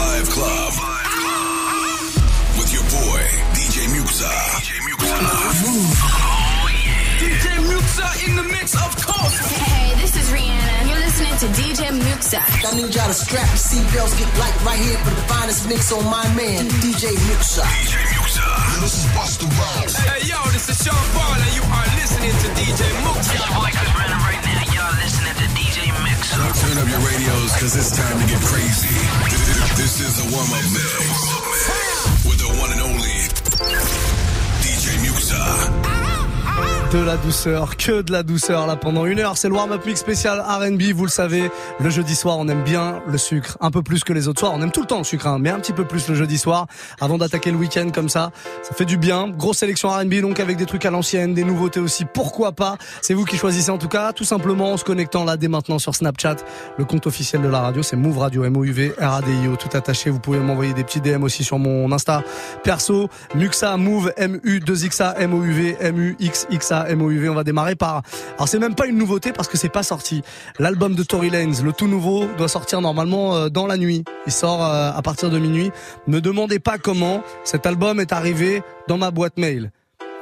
Vibe Club. With your boy, DJ Muxxa. DJ Muxxa. Oh, DJ Muxxa in the mix, of course. Hey, this is Rihanna. You're listening to DJ Muxxa. I need y'all to strap your seatbelts, get light right here for the finest mix on my man, DJ Muxxa. DJ Muxxa. This is Busta Rhymes. Hey, yo, this is Sean Paul, and you are listening to DJ Muxxa. Your boy Chris Brown right now. Y'all listening to DJ Now turn up your radios, cause it's time to get crazy. This is the warm-up mix. With the one and only DJ Muxxa. De la douceur, que de la douceur là pendant une heure. C'est le warm-up mix spécial R&B, vous le savez. Le jeudi soir, on aime bien le sucre, un peu plus que les autres soirs. On aime tout le temps le sucre, hein, mais un petit peu plus le jeudi soir. Avant d'attaquer le week-end comme ça, ça fait du bien. Grosse sélection R&B donc avec des trucs à l'ancienne, des nouveautés aussi. Pourquoi pas? C'est vous qui choisissez en tout cas, tout simplement en se connectant là dès maintenant sur Snapchat. Le compte officiel de la radio, c'est Move Radio, M-O-U-V, R-A-D-I-O, tout attaché. Vous pouvez m'envoyer des petits DM aussi sur mon Insta perso. Muxa Move, M-U-2-X-A, M-O-U-V, M-U-X-X-A, M-O-U-V. On va démarrer par. Alors c'est même pas une nouveauté parce que c'est pas sorti. L'album de Tory Lanez, le tout nouveau, doit sortir normalement euh, dans la nuit. Il sort euh, à partir de minuit. Ne demandez pas comment. Cet album est arrivé dans ma boîte mail.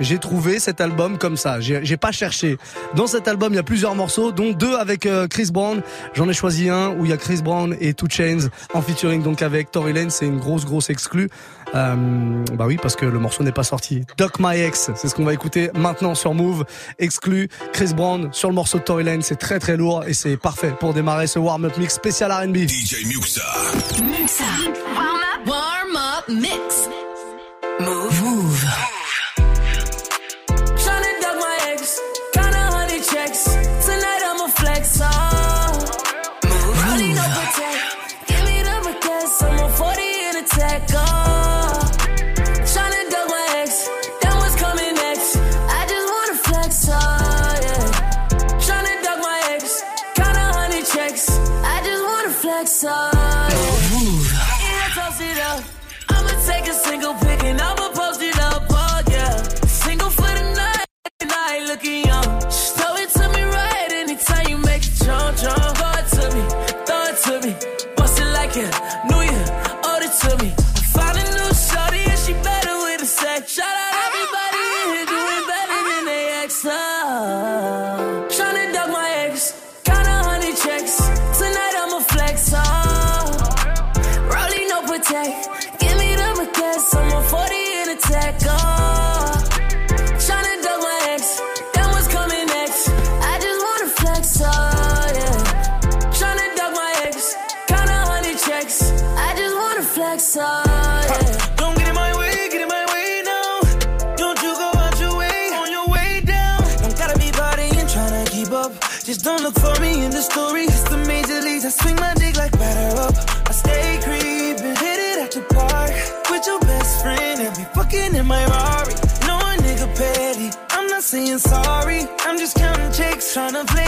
J'ai trouvé cet album comme ça. J'ai pas cherché. Dans cet album, il y a plusieurs morceaux, dont deux avec euh, Chris Brown. J'en ai choisi un où il y a Chris Brown et Two Chains en featuring donc avec Tory Lanez. C'est une grosse grosse exclue. Euh, bah oui, parce que le morceau n'est pas sorti. Doc My Ex, c'est ce qu'on va écouter maintenant sur Move. Exclu Chris Brown sur le morceau Lanez. C'est très très lourd et c'est parfait pour démarrer ce warm-up mix spécial R&B. DJ Muxa. Muxa. Warm up. Warm up mix. Look for me in the story. It's the major leagues. I swing my dick like batter up. I stay creeping, hit it at the park with your best friend and be fucking in my Rari. No a nigga petty. I'm not saying sorry. I'm just counting checks, trying to flex,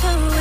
This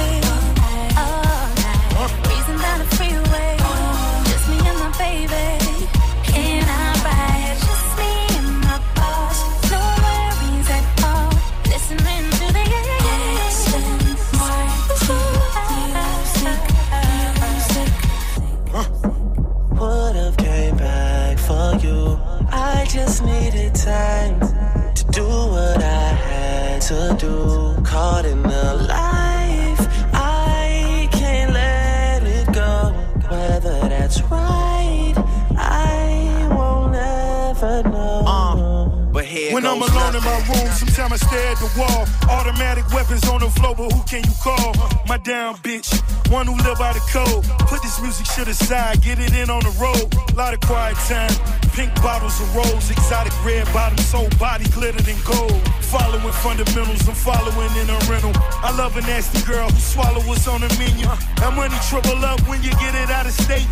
I'm alone in my room, sometimes I stare at the wall. Automatic weapons on the floor, but who can you call? My down bitch, one who live by the code. Put this music shit aside, get it in on the road. A lot of quiet time, pink bottles of rose, exotic red bottoms, whole body glittered in gold. Following fundamentals, I'm following in a rental. I love a nasty girl who swallow what's on the menu. That money trouble up when you get it out of state.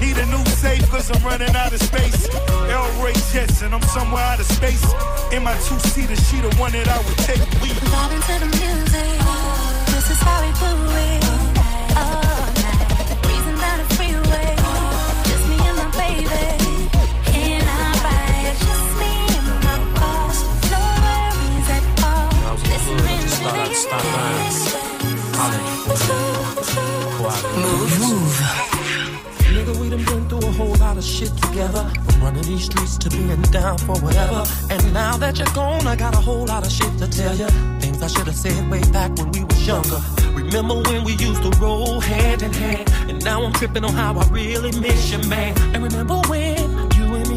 Need a new safe, cause I'm running out of space. El Ray Jets, and I'm somewhere out of space. In my two seater, she the one that I would take. We Vibing the music. This is how we do it. Oh, All night. Down the freeway. Just me and my baby. Tripping on how I really miss you, man. And remember when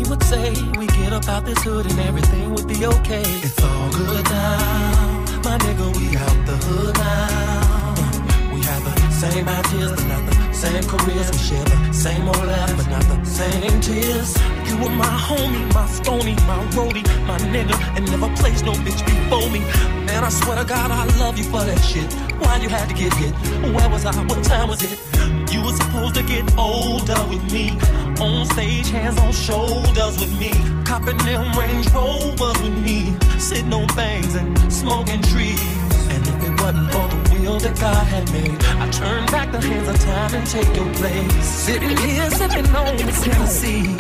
me would say we get up out this hood and everything would be okay. It's all good now, my nigga. We out the hood now. We have the same ideas, but not the same careers. We share the same old laugh, but not the same tears. You were my homie, my stony, my roadie, my nigga, and never placed no bitch before me. Man, I swear to God, I love you for that shit. Why you had to get hit? Where was I? What time was it? You were supposed to get older with me. On stage, hands on shoulders with me. Copping them Range Rovers with me. Sitting on things and smoking trees. And if it wasn't for the will that God had made. I turn back the hands of time and take your place. Sitting here sipping on this Tennessee.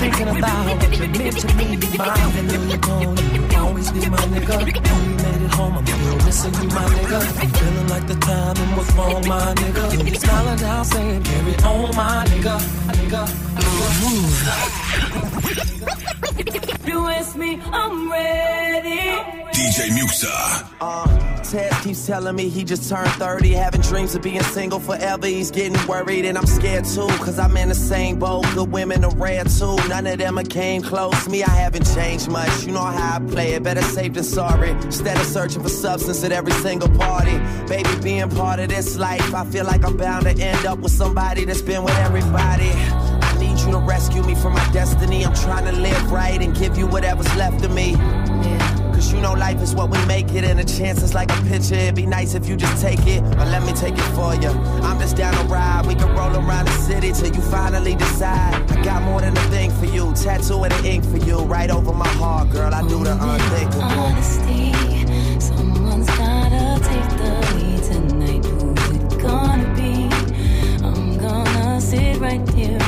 Thinking about what you meant to me. My know you're gone. Always be my nigga. When we made it home, I'm still missing you, my nigga. I'm feeling like the timing was wrong, my nigga. You smiling down saying, carry on, my nigga. Nigga. If you ask me, I'm ready. DJ Muxxa. Uh, Ted keeps telling me he just turned 30, having dreams of being single forever. He's getting worried, and I'm scared too, cause I'm in the same boat. Good women are rare too, none of them are came close. Me, I haven't changed much. You know how I play it, better safe than sorry. Instead of searching for substance at every single party, baby, being part of this life, I feel like I'm bound to end up with somebody that's been with everybody. You to rescue me from my destiny. I'm trying to live right and give you whatever's left of me. Cause you know life is what we make it, and a chance is like a picture. It'd be nice if you just take it, or let me take it for you. I'm just down to ride. We can roll around the city till you finally decide. I got more than a thing for you, tattoo and ink for you, right over my heart, girl. I do the unthinkable. Honesty, someone's gotta take the lead tonight. Who's it gonna be? I'm gonna sit right here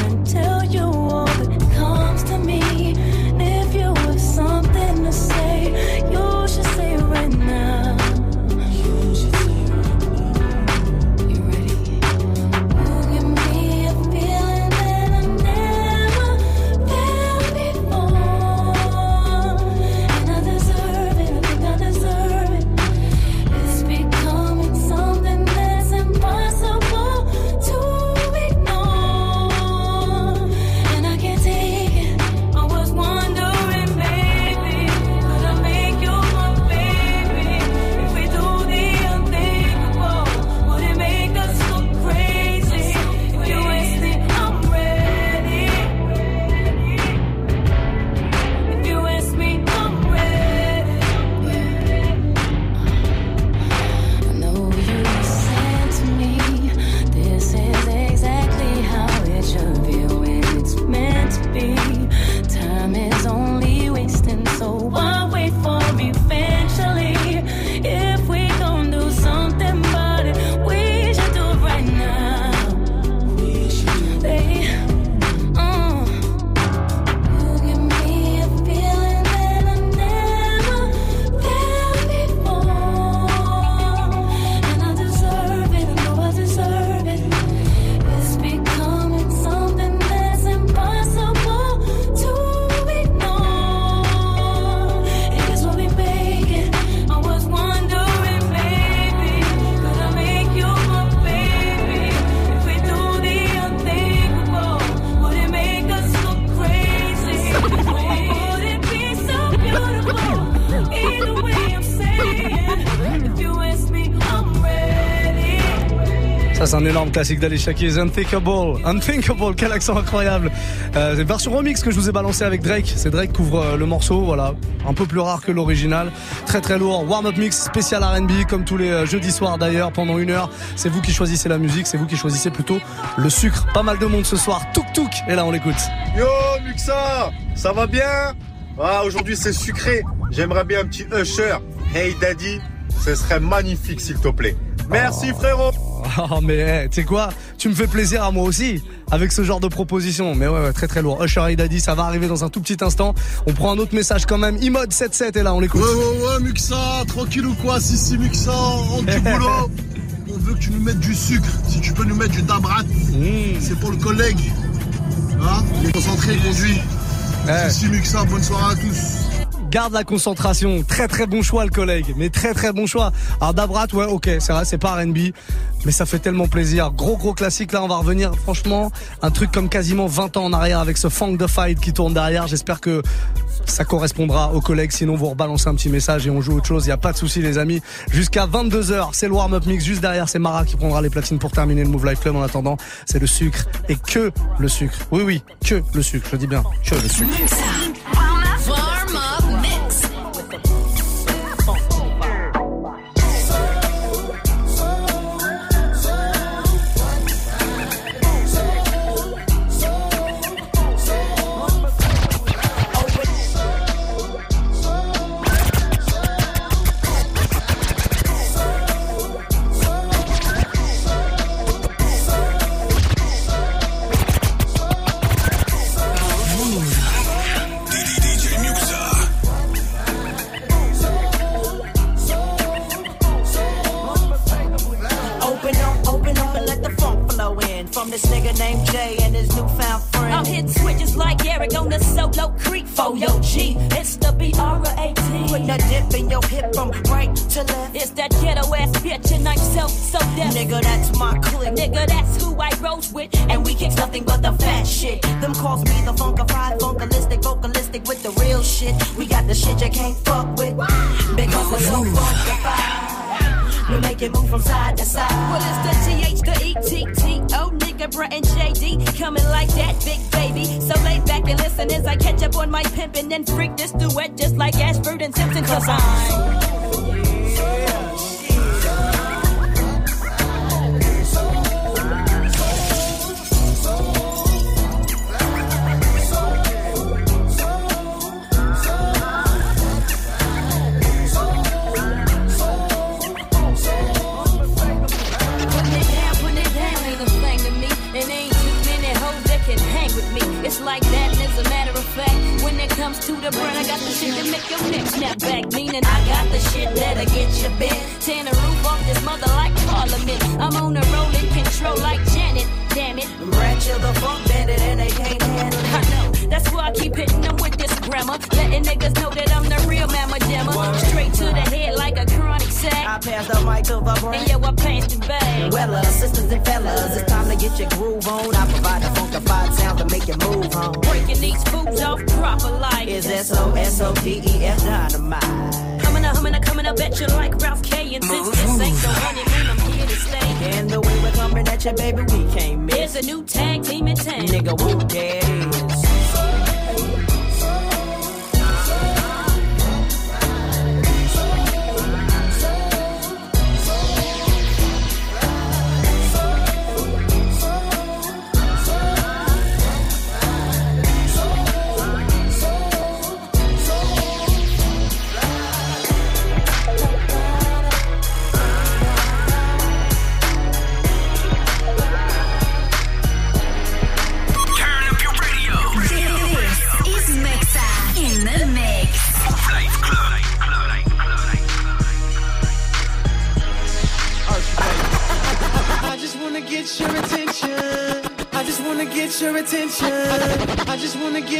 un énorme classique d'Alicia Keys, Unthinkable. Unthinkable, quel accent incroyable. Euh, c'est une version remix que je vous ai balancé avec Drake. C'est Drake qui couvre euh, le morceau, voilà. Un peu plus rare que l'original. Très très lourd. Warm-up mix spécial R&B, comme tous les euh, jeudis soirs d'ailleurs, pendant une heure. C'est vous qui choisissez la musique, c'est vous qui choisissez plutôt le sucre. Pas mal de monde ce soir. Touk touk. Et là, on l'écoute. Yo Muxa, ça va bien? Ah aujourd'hui c'est sucré. J'aimerais bien un petit Usher. Hey Daddy, ce serait magnifique s'il te plaît. Merci frérot. Oh mais hey, tu sais quoi? Tu me fais plaisir à moi aussi avec ce genre de proposition. Mais ouais, ouais très très lourd. Usher et Daddy, ça va arriver dans un tout petit instant. On prend un autre message quand même. Imod 77 est là, on l'écoute. Ouais, ouais, ouais, Muxa, tranquille ou quoi? Si, si, Muxa, rentre du boulot. On veut que tu nous mettes du sucre. Si tu peux nous mettre du dabrat, c'est pour le collègue. Hein? Il est concentré, conduit. Ouais. Si, si, Muxa, bonne soirée à tous. Garde la concentration. Très très bon choix le collègue. Mais très très bon choix. Alors Dabrat, ouais, ok, c'est vrai, c'est pas R&B. Mais ça fait tellement plaisir. Gros gros classique. Là, on va revenir franchement un truc comme quasiment 20 ans en arrière avec ce Funk the Fight qui tourne derrière. J'espère que ça correspondra aux collègues. Sinon, vous rebalancez un petit message et on joue autre chose. Il y a pas de souci, les amis. Jusqu'à 22h, c'est le warm-up mix. Juste derrière, c'est Mara qui prendra les platines pour terminer le Move Life Club. En attendant, c'est le sucre et que le sucre. Oui, oui, que le sucre. Je dis bien, que le sucre. Them calls me the funkified, funkalistic, vocalistic with the real shit. We got the shit you can't fuck with. Because we're so funkified. We make it move from side to side. Well, it's the TH, the E-T-T-O, nigga, Brett and JD. Coming like that, big baby. So lay back and listen as I catch up on my pimpin' and freak this duet just like Ashford and Simpson. Cause I'm... comes to the burn, I got the shit to make your neck snap back. Meaning I got the shit that'll get you bent. Tearing the roof off this mother like Parliament. I'm on a rolling control like Janet. Damn it. Ratchet the funk bandit and they can't handle it. I know, that's why I keep hitting them with this grammar. Letting niggas know that I'm the real mamma jammer. Straight to the head like a I pass the mic to the brain. And yo, I passed the bag. Well, uh, sisters and fellas, it's time to get your groove on. I provide the funkified sound to make you move on. Breaking these foods off proper like Is S-O-S-O-D-E-F dynamite. Coming up, coming up, coming up at you like Ralph K. And since this ain't the honeymoon, I'm here to stay. And the way we're coming at you, baby, we can't miss. Here's a new tag team in town. Nigga, who that is?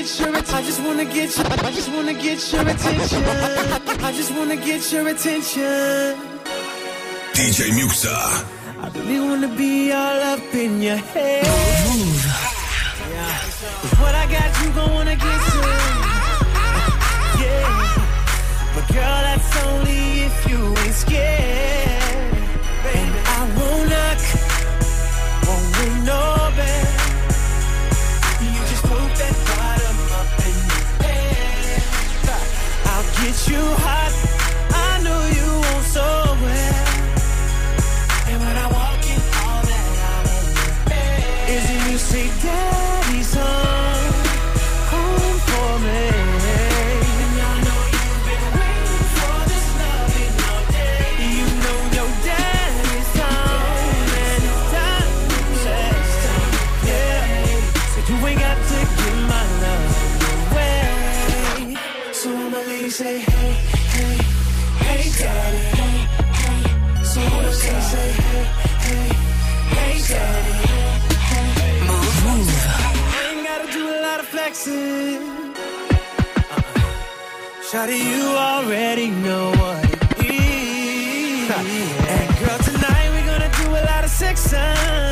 Get your att- I just wanna get your I just wanna get your attention. I just wanna get your attention. DJ Muxxa. I really wanna be all up in your head. Yeah. 'Cause what I got, you gon' wanna get to. Yeah. But girl, that's only if you ain't scared. You hot. Shawty, you already know what it is. And girl, tonight we're gonna do a lot of sexing.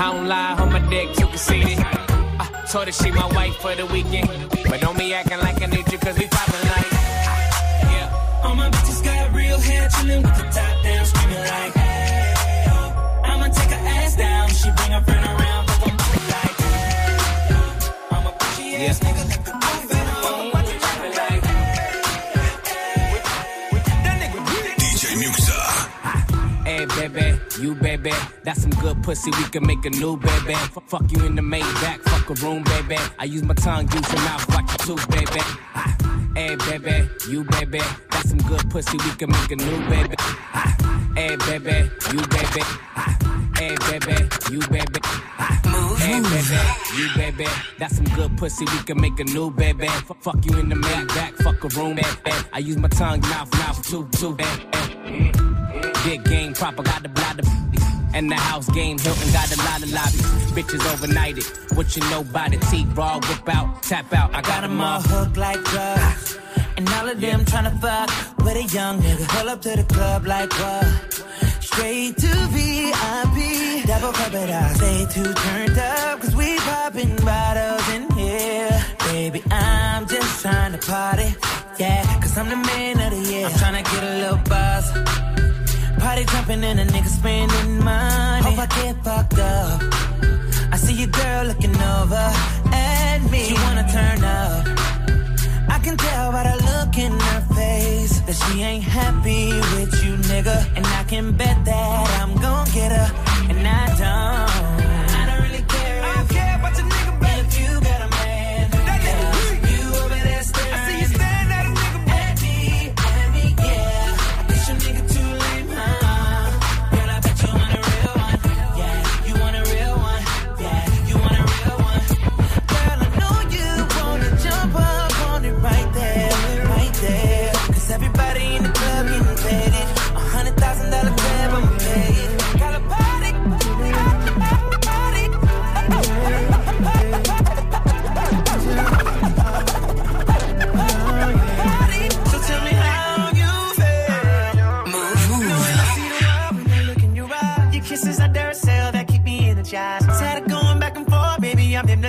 I don't lie on my dick, you can see it. I told her she my wife for the weekend. But don't be acting like I need you, cause we poppin' like. Yeah. All my bitches got real hair, chillin' with the top down, screaming like, hey, oh. I'ma take her ass down. She bring her friend around, but I'm like, hey, oh. I'm a bitchy ass nigga, like the DJ you baby, that's some good pussy. We can make a new baby. F- fuck you in the main back, fuck a room, baby. I use my tongue, use your mouth, watch your tooth, baby. Ah, Hey, baby, you baby, that's some good pussy. We can make a new baby. Ah, Hey, baby, you baby. Ah, Hey, baby, you baby. Hey, baby, you baby, that's some good pussy. We can make a new baby. Fuck you in the main back, fuck a room. I use my tongue, mouth, mouth, tooth, baby. Big game proper, got the bladder. And the house game, Hilton got a lot of lobbies. Bitches overnighted. What you know by the T, raw, whip out, tap out. I got them all. hooked like drugs. And all of them tryna fuck with a young nigga. Pull up to the club like what? Straight to VIP. Double cup it out. Stay too turned up, cause we popping bottles in here. Baby, I'm just trying to party. Yeah, cause I'm the man of the year. I'm tryna get a little buzz. Party jumping and a nigga spending money. Hope I get fucked up. I see your girl looking over at me. She wanna turn up. I can tell by the look in her face that she ain't happy with you, nigga. And I can bet that I'm gon' get her. And I don't.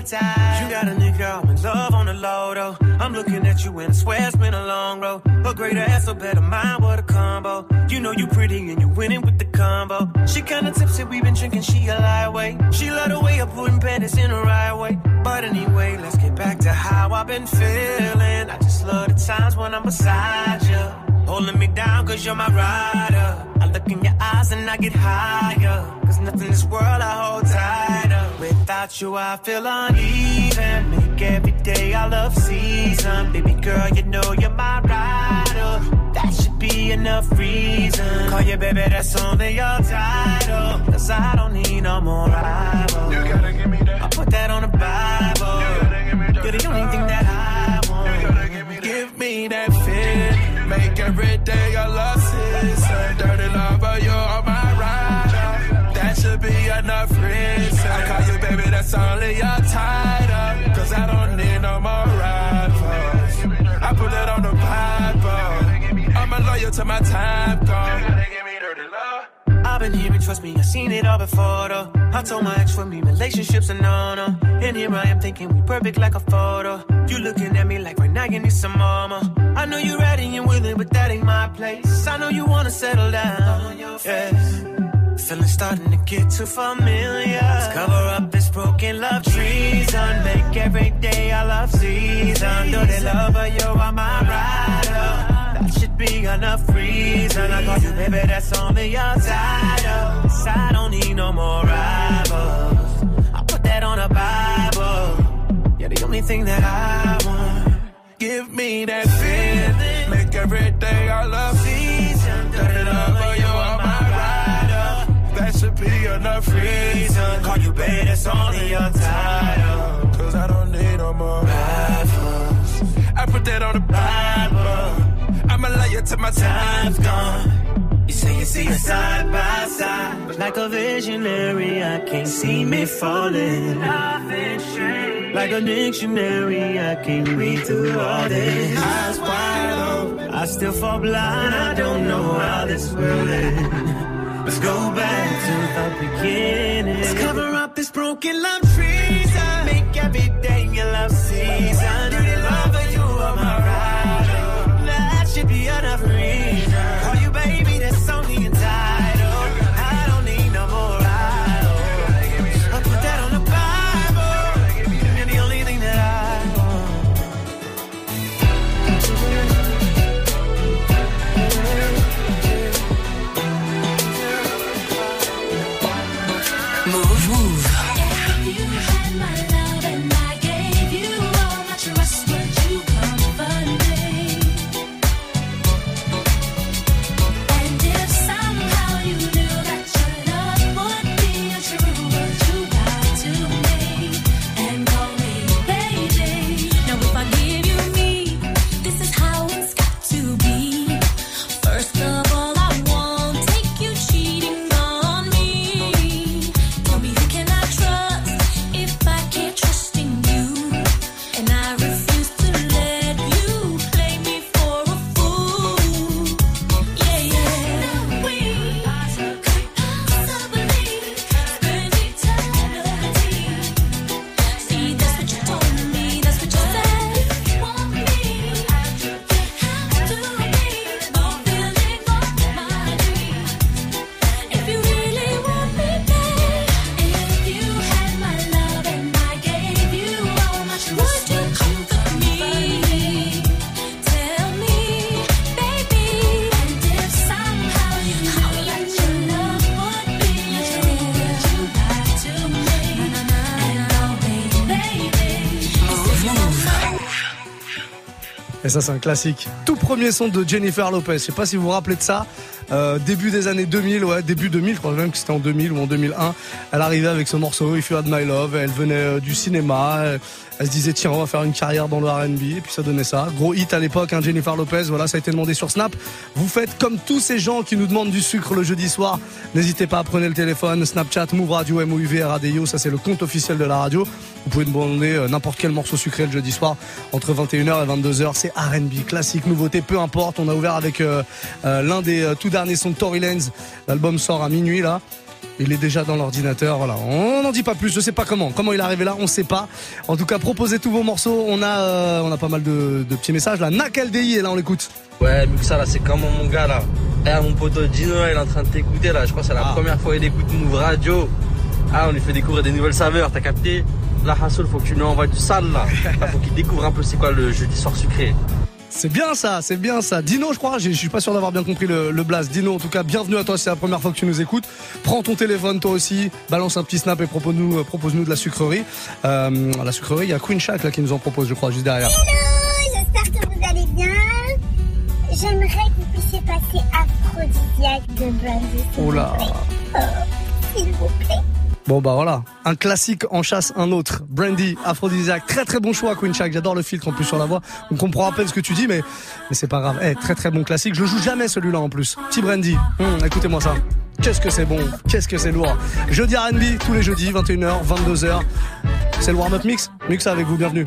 You got a nigga, I'm in love on the low though. I'm looking at you and I swear it's been a long road. A greater ass, a better mind, what a combo. You know you pretty and you winning with the combo. She kinda tipsy, we been drinking, she a lightweight. She love the way I'm putting panties in the right way. But anyway, let's get back to how I've been feeling. I just love the times when I'm beside you. Holding me down cause you're my rider. I look in your eyes and I get higher. Cause nothing in this world I hold tighter. Without you I feel uneven. Make every day I love season. Baby girl, you know you're my rider. That should be enough reason. Call you baby, that's only your title. Day a love season. Dirty lover, you're my rider. That should be enough reason. I call you baby, that's only your title. Cause I don't need no more rivals. I put that on the Bible. I'm a loyal to my time, gone. Been hearing, trust me, I've seen it all before though. I told my ex for me, relationships are no no. And here I am thinking we perfect like a photo. You looking at me like right now you need some mama. I know you're ready and willing, but that ain't my place. I know you wanna settle down. Yes. Feeling starting to get too familiar. Let's cover up this broken love treason. Make every day our love season. Though they love her, you are my rider. Be enough reason. I call you baby, that's only your title. 'Cause I don't need no more rivals. I put that on a Bible. You're the only thing that I want. Give me that feeling. Make every day our love season. Dirty lover, you are my rider. That should be enough reason. Call you baby, that's only your title. Cause I don't need no more rivals. I put that on the Bible. I'ma love you till my time's gone. You say you see us side by side. Like a visionary, I can't see me falling. Like a dictionary, I can't read through all this. Eyes wide open, I still fall blind. I don't know how this will end. Let's go back to the beginning. Let's cover up this broken love treason. Make every day your love season. Et ça, c'est un classique. Tout premier son de Jennifer Lopez. Je sais pas si vous vous rappelez de ça. Euh, début des années 2000, ouais, début 2000, je crois même que c'était en 2000 ou en 2001. Elle arrivait avec ce morceau If You Had My Love. Elle venait euh, du cinéma. Elle, elle se disait tiens, on va faire une carrière dans le R&B. Et puis ça donnait ça. Gros hit à l'époque, hein, Jennifer Lopez. Voilà, ça a été demandé sur Snap. Vous faites comme tous ces gens qui nous demandent du sucre le jeudi soir. N'hésitez pas à prendre le téléphone. Snapchat, Move Radio, MOUV, Radio. Ça, c'est le compte officiel de la radio. Vous pouvez demander euh, n'importe quel morceau sucré le jeudi soir entre 21h et 22h. C'est R&B, classique, nouveauté, peu importe. On a ouvert avec euh, euh, l'un des euh, tout derniers sons de Tory Lanez. L'album sort à minuit là. Il est déjà dans l'ordinateur, voilà. On n'en dit pas plus, je sais pas comment. Comment il est arrivé là, on sait pas. En tout cas, proposez tous vos morceaux. On a, euh, on a pas mal de, de petits messages là. Nakaldei est là, on l'écoute. Ouais, Muxa là, c'est comment mon gars là? Eh, mon pote Gino, il est en train de t'écouter là. Je crois que c'est la première fois qu'il écoute Move Radio. Ah, on lui fait découvrir des nouvelles saveurs, t'as capté? Là, Hassoul, faut que tu lui envoies du sale là. Là, faut qu'il découvre un peu c'est quoi le jeudi soir sucré. C'est bien ça, c'est bien ça. Dino, je crois, je suis pas sûr d'avoir bien compris le, le blast. Dino, en tout cas, bienvenue à toi, c'est la première fois que tu nous écoutes. Prends ton téléphone toi aussi, balance un petit snap et propose-nous euh, de la sucrerie. Euh, la sucrerie, il y a Queen Shack là qui nous en propose, je crois, juste derrière. Hello, j'espère que vous allez bien. J'aimerais que vous puissiez passer Aphrodisiaque de s'il Oh là. Oh, s'il vous plaît. Bon bah voilà, un classique en chasse un autre. Brandy, Aphrodisiaque, très très bon choix Queen Shack. J'adore le filtre en plus sur la voix. On comprend à peine ce que tu dis, mais mais c'est pas grave. Eh, très très bon classique. Je joue jamais celui-là en plus. Petit Brandy, Hum, écoutez-moi ça. Qu'est-ce que c'est bon, qu'est-ce que c'est lourd. Jeudi R&B tous les jeudis, 21h, 22h. C'est le warm-up mix. Mix avec vous, bienvenue.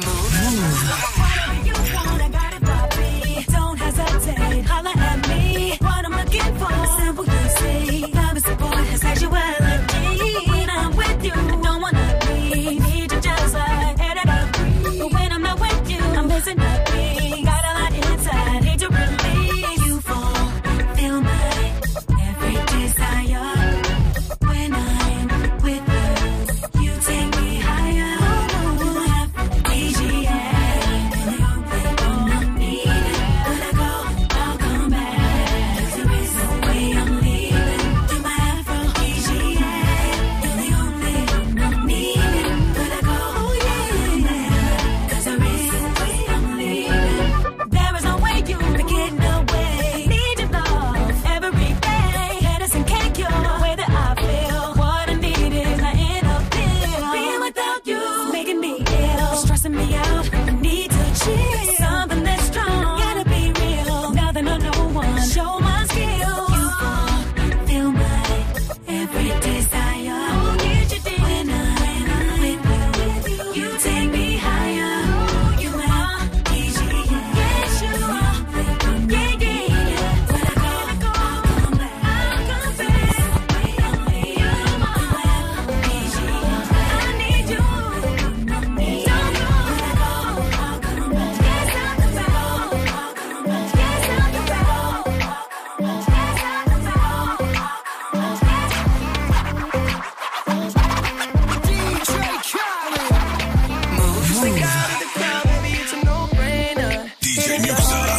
Mixer.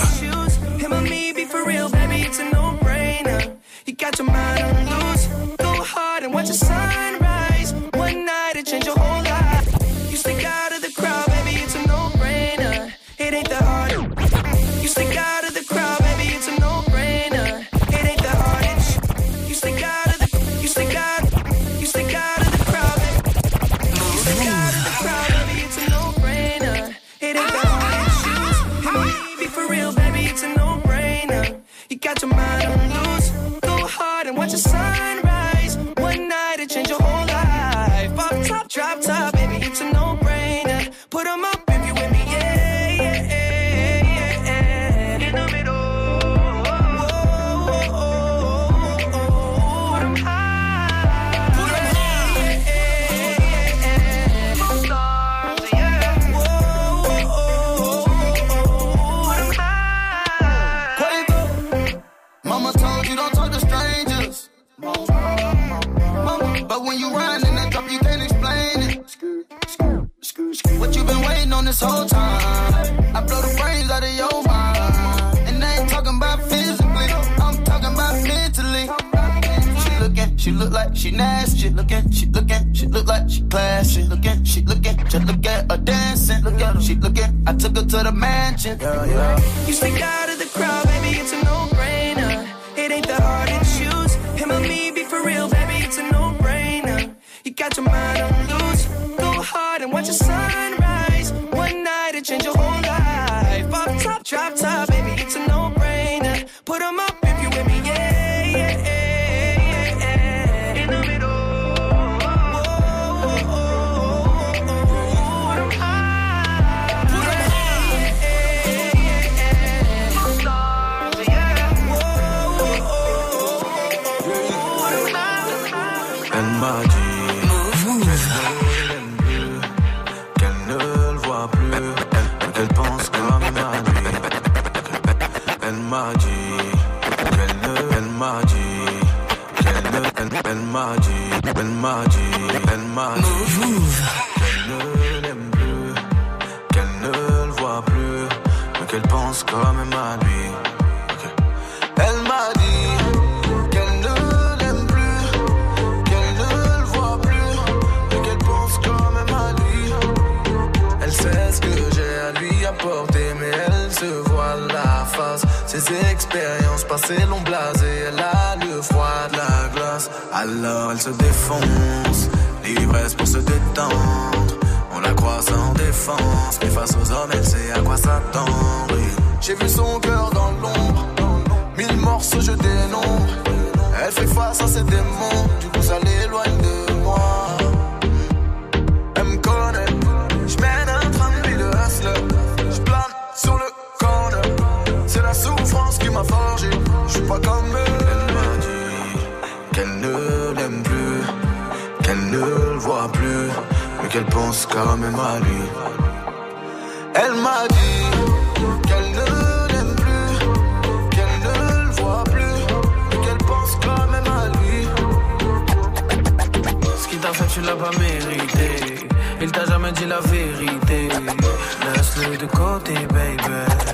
De côté, baby.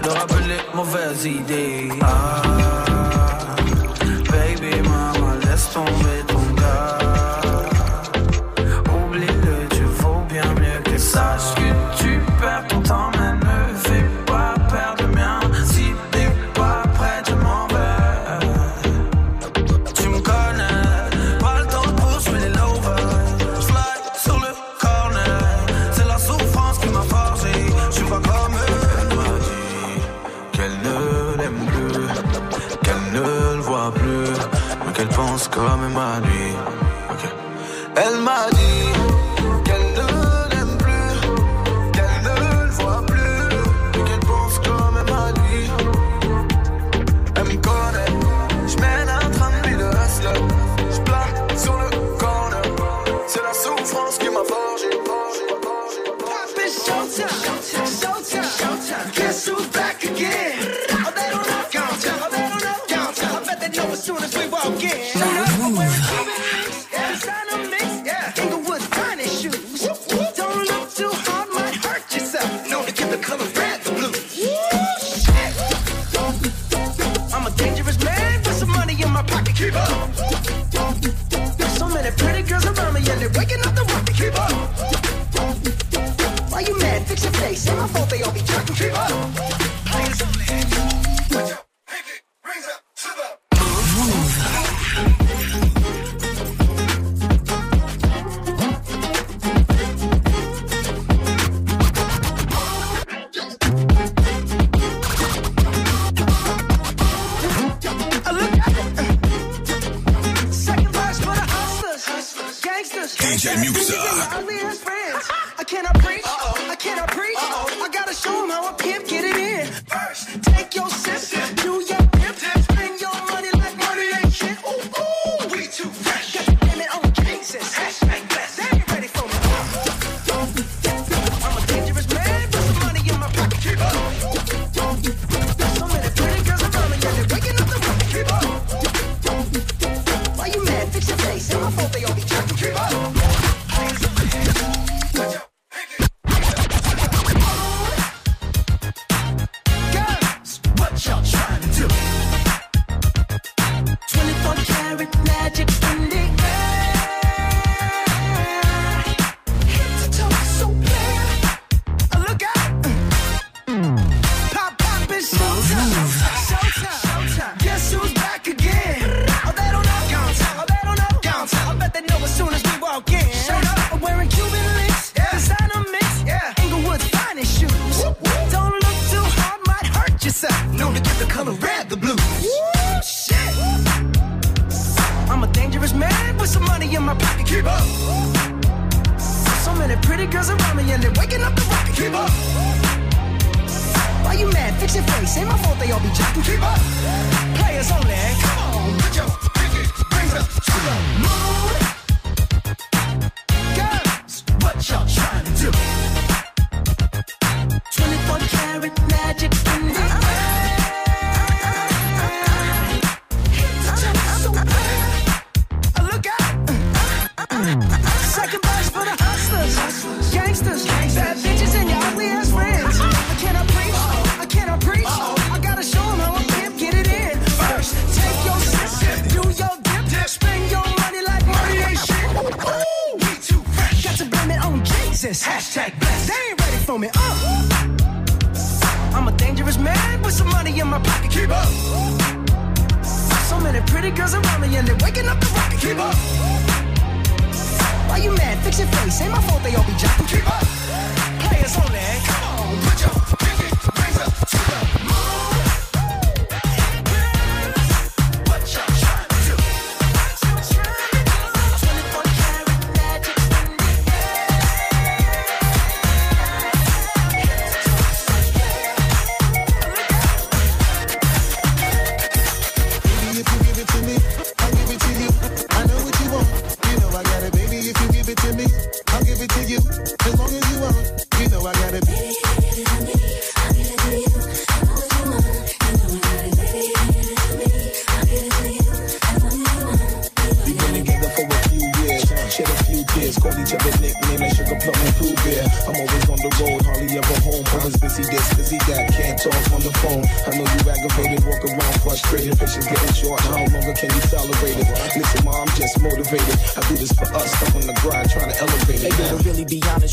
Le rappeler mauvaises idées. Ah,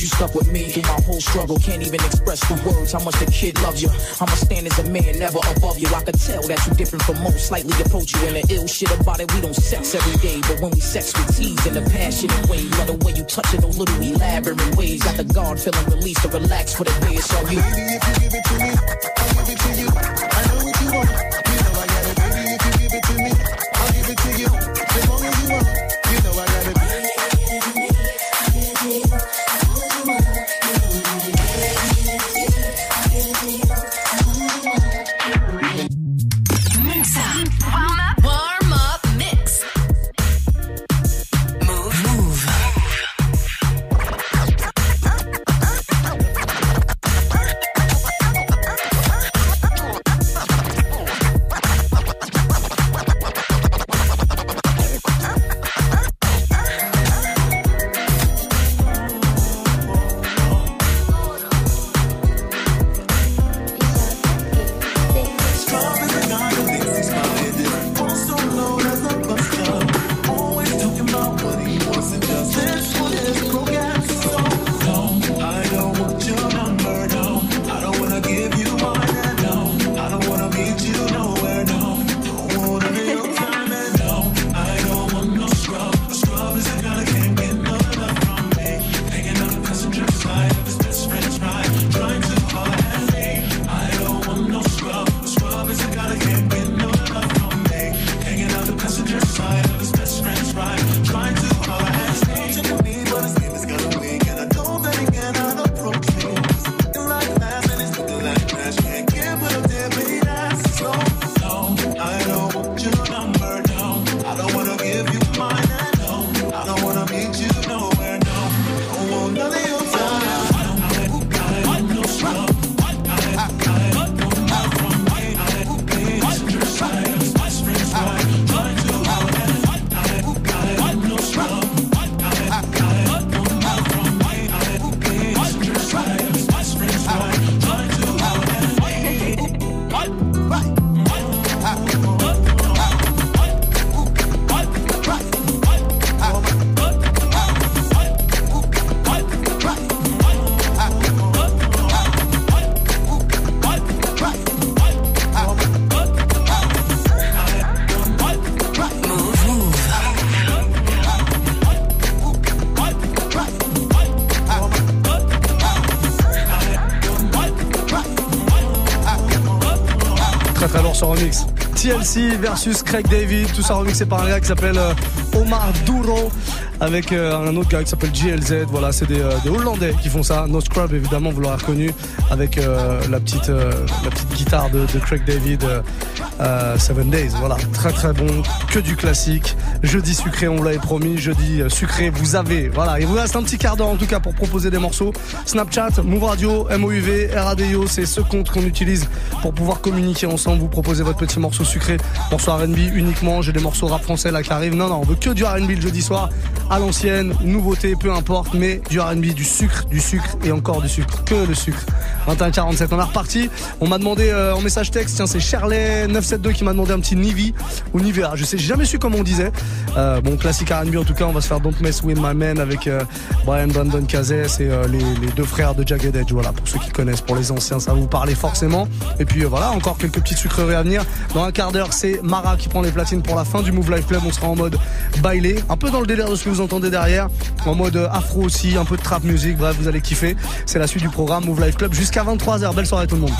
you stuck with me through my whole struggle. Can't even express the words how much the kid loves you. I'ma stand as a man, never above you. I could tell that you're different from most, slightly approach you. And the ill shit about it, we don't sex every day. But when we sex, we tease in a passionate way. Love the way you touch it, those little elaborate ways. Got the guard feeling released to relax for the day. It's all you. Baby, if you give it to me, I'll give it to you. I know what you want. You know I got it, baby. If you give it to me, I'll give it to you. Versus Craig David, tout ça remixé par un gars qui s'appelle euh, Omar Duro avec euh, un autre gars qui s'appelle GLZ. Voilà, c'est des, euh, des Hollandais qui font ça. No Scrub évidemment, vous l'aurez reconnu avec la petite guitare de, Craig David. Seven Days, voilà, très très bon, que du classique. Jeudi sucré, on vous l'avait promis. Jeudi euh, sucré, vous avez, voilà, il vous reste un petit quart d'heure en tout cas pour proposer des morceaux. Snapchat, Move Radio, MOUV, RADIO, c'est ce compte qu'on utilise pour pouvoir communiquer ensemble. Vous proposez votre petit morceau sucré, morceau R&B uniquement. J'ai des morceaux rap français là qui arrivent. Non, non, on veut que du R&B le jeudi soir, à l'ancienne, nouveauté, peu importe, mais du R&B, du sucre, du sucre et encore du sucre, que le sucre. 21h47, on est reparti. On m'a demandé euh, en message texte, tiens, c'est Charlet972 qui m'a demandé un petit Nivi ou Nivea. Je sais, jamais su comment on disait. Euh, bon, classique R&B en tout cas, on va se faire Don't Mess With My Man avec euh, Brian Brandon Cazès et les, deux frères de Jagged Edge. Voilà, pour ceux qui connaissent, pour les anciens, ça vous parler forcément. Et puis voilà, encore quelques petites sucreries à venir. Dans un quart d'heure, c'est Mara qui prend les platines pour la fin du Move Life Club. On sera en mode bailé, un peu dans le délire de ce que vous entendez derrière, en mode afro aussi, un peu de trap music. Bref, vous allez kiffer. C'est la suite du programme Move Life Club jusqu'à 23h. Belle soirée tout le monde.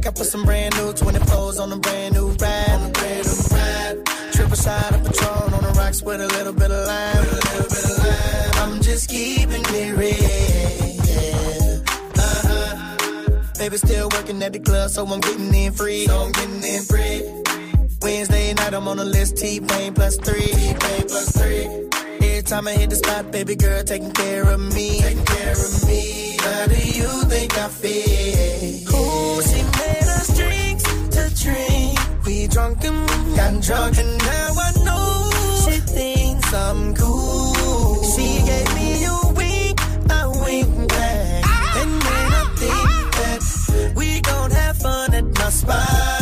Like I put some brand new 24s on a brand new ride. On a brand new ride. Triple shot of Patron on the rocks with a little bit of lime. With a little bit of lime. I'm just keeping it real. Uh-huh. Baby still working at the club, so I'm getting in free. So I'm getting in free. Wednesday night, I'm on the list. T-Pain plus three. T-Pain plus three. Every time I hit the spot, baby girl taking care of me. Taking care of me. How do you think I feel? Ooh, Drunk and got drunk, and now I know she thinks I'm cool. She gave me a wink, I wink back, and then I think that we gon' have fun at my spot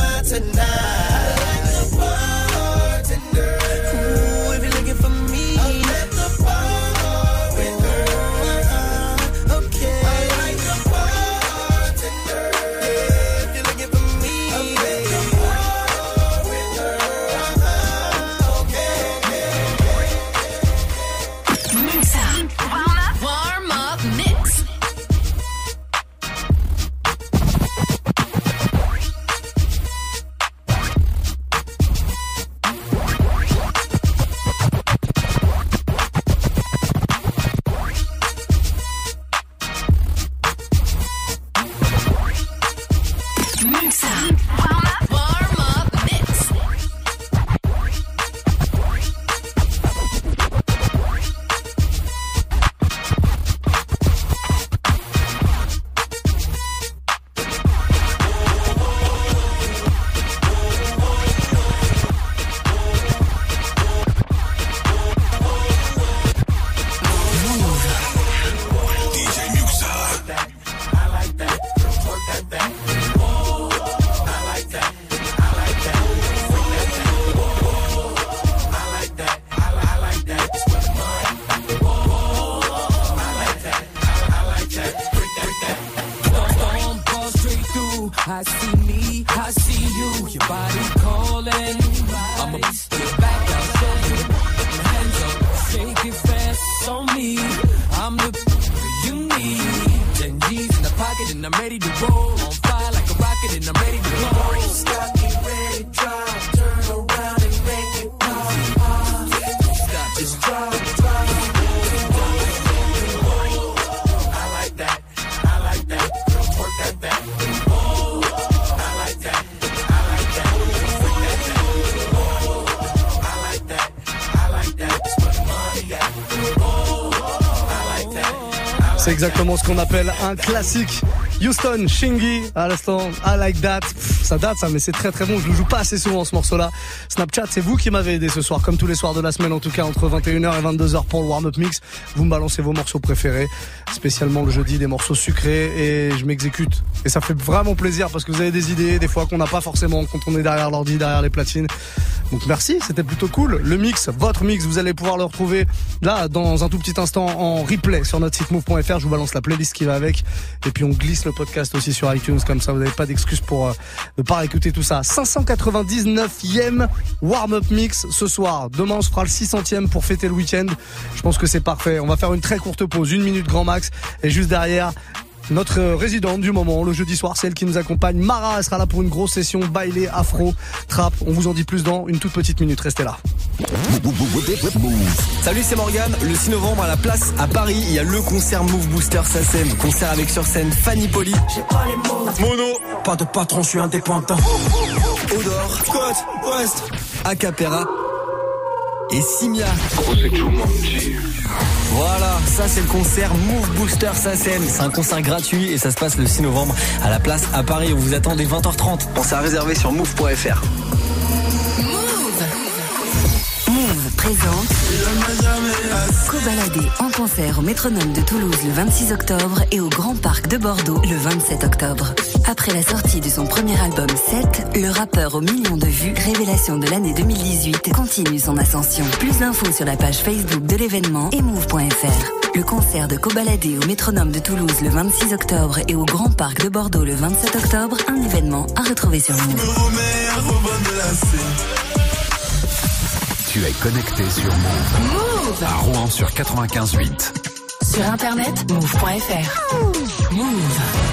exactement ce qu'on appelle un classique. Houston, Shingy, à l'instant, I like that. Ça date ça, mais c'est très très bon. Je le joue pas assez souvent ce morceau-là. Snapchat, c'est vous qui m'avez aidé ce soir, comme tous les soirs de la semaine, en tout cas entre 21h et 22h pour le warm-up mix. Vous me balancez vos morceaux préférés, spécialement le jeudi, des morceaux sucrés, et je m'exécute. Et ça fait vraiment plaisir parce que vous avez des idées, des fois qu'on n'a pas forcément quand on est derrière l'ordi, derrière les platines. Donc merci, c'était plutôt cool. Le mix, votre mix, vous allez pouvoir le retrouver là dans un tout petit instant en replay sur notre site move.fr. Je vous balance la playlist qui va avec, et puis on glisse le podcast aussi sur iTunes comme ça. Vous n'avez pas d'excuse pour euh, ne pas écouter tout ça. 599e warm-up mix ce soir. Demain on se fera le 600e pour fêter le week-end. Je pense que c'est parfait. On va faire une très courte pause, une minute grand max, et juste derrière notre résidente du moment, le jeudi soir, celle qui nous accompagne. Mara, elle sera là pour une grosse session bailé, afro, trap. On vous en dit plus dans une toute petite minute. Restez là. Salut, c'est Morgan. Le 6 novembre à la place à Paris, il y a le concert Move Booster SACEM. Concert avec sur scène Fanny Poli. Mono. Pas de patron, je suis indépendant. Odor. Côte. Ouest. Acapera. Et Simia. Voilà, ça c'est le concert Move Booster SACEM. C'est un concert gratuit et ça se passe le 6 novembre à la place à Paris. On vous attend dès 20h30. Pensez à réserver sur move.fr. Cobaladé en concert au Métronome de Toulouse le 26 octobre et au Grand Parc de Bordeaux le 27 octobre. Après la sortie de son premier album 7, le rappeur aux millions de vues, révélation de l'année 2018, continue son ascension. Plus d'infos sur la page Facebook de l'événement et move.fr. Le concert de Cobaladé au Métronome de Toulouse le 26 octobre et au Grand Parc de Bordeaux le 27 octobre, un événement à retrouver sur Move. Tu es connecté sur Move. Move. À Rouen sur 95.8. Sur internet, move.fr. Move.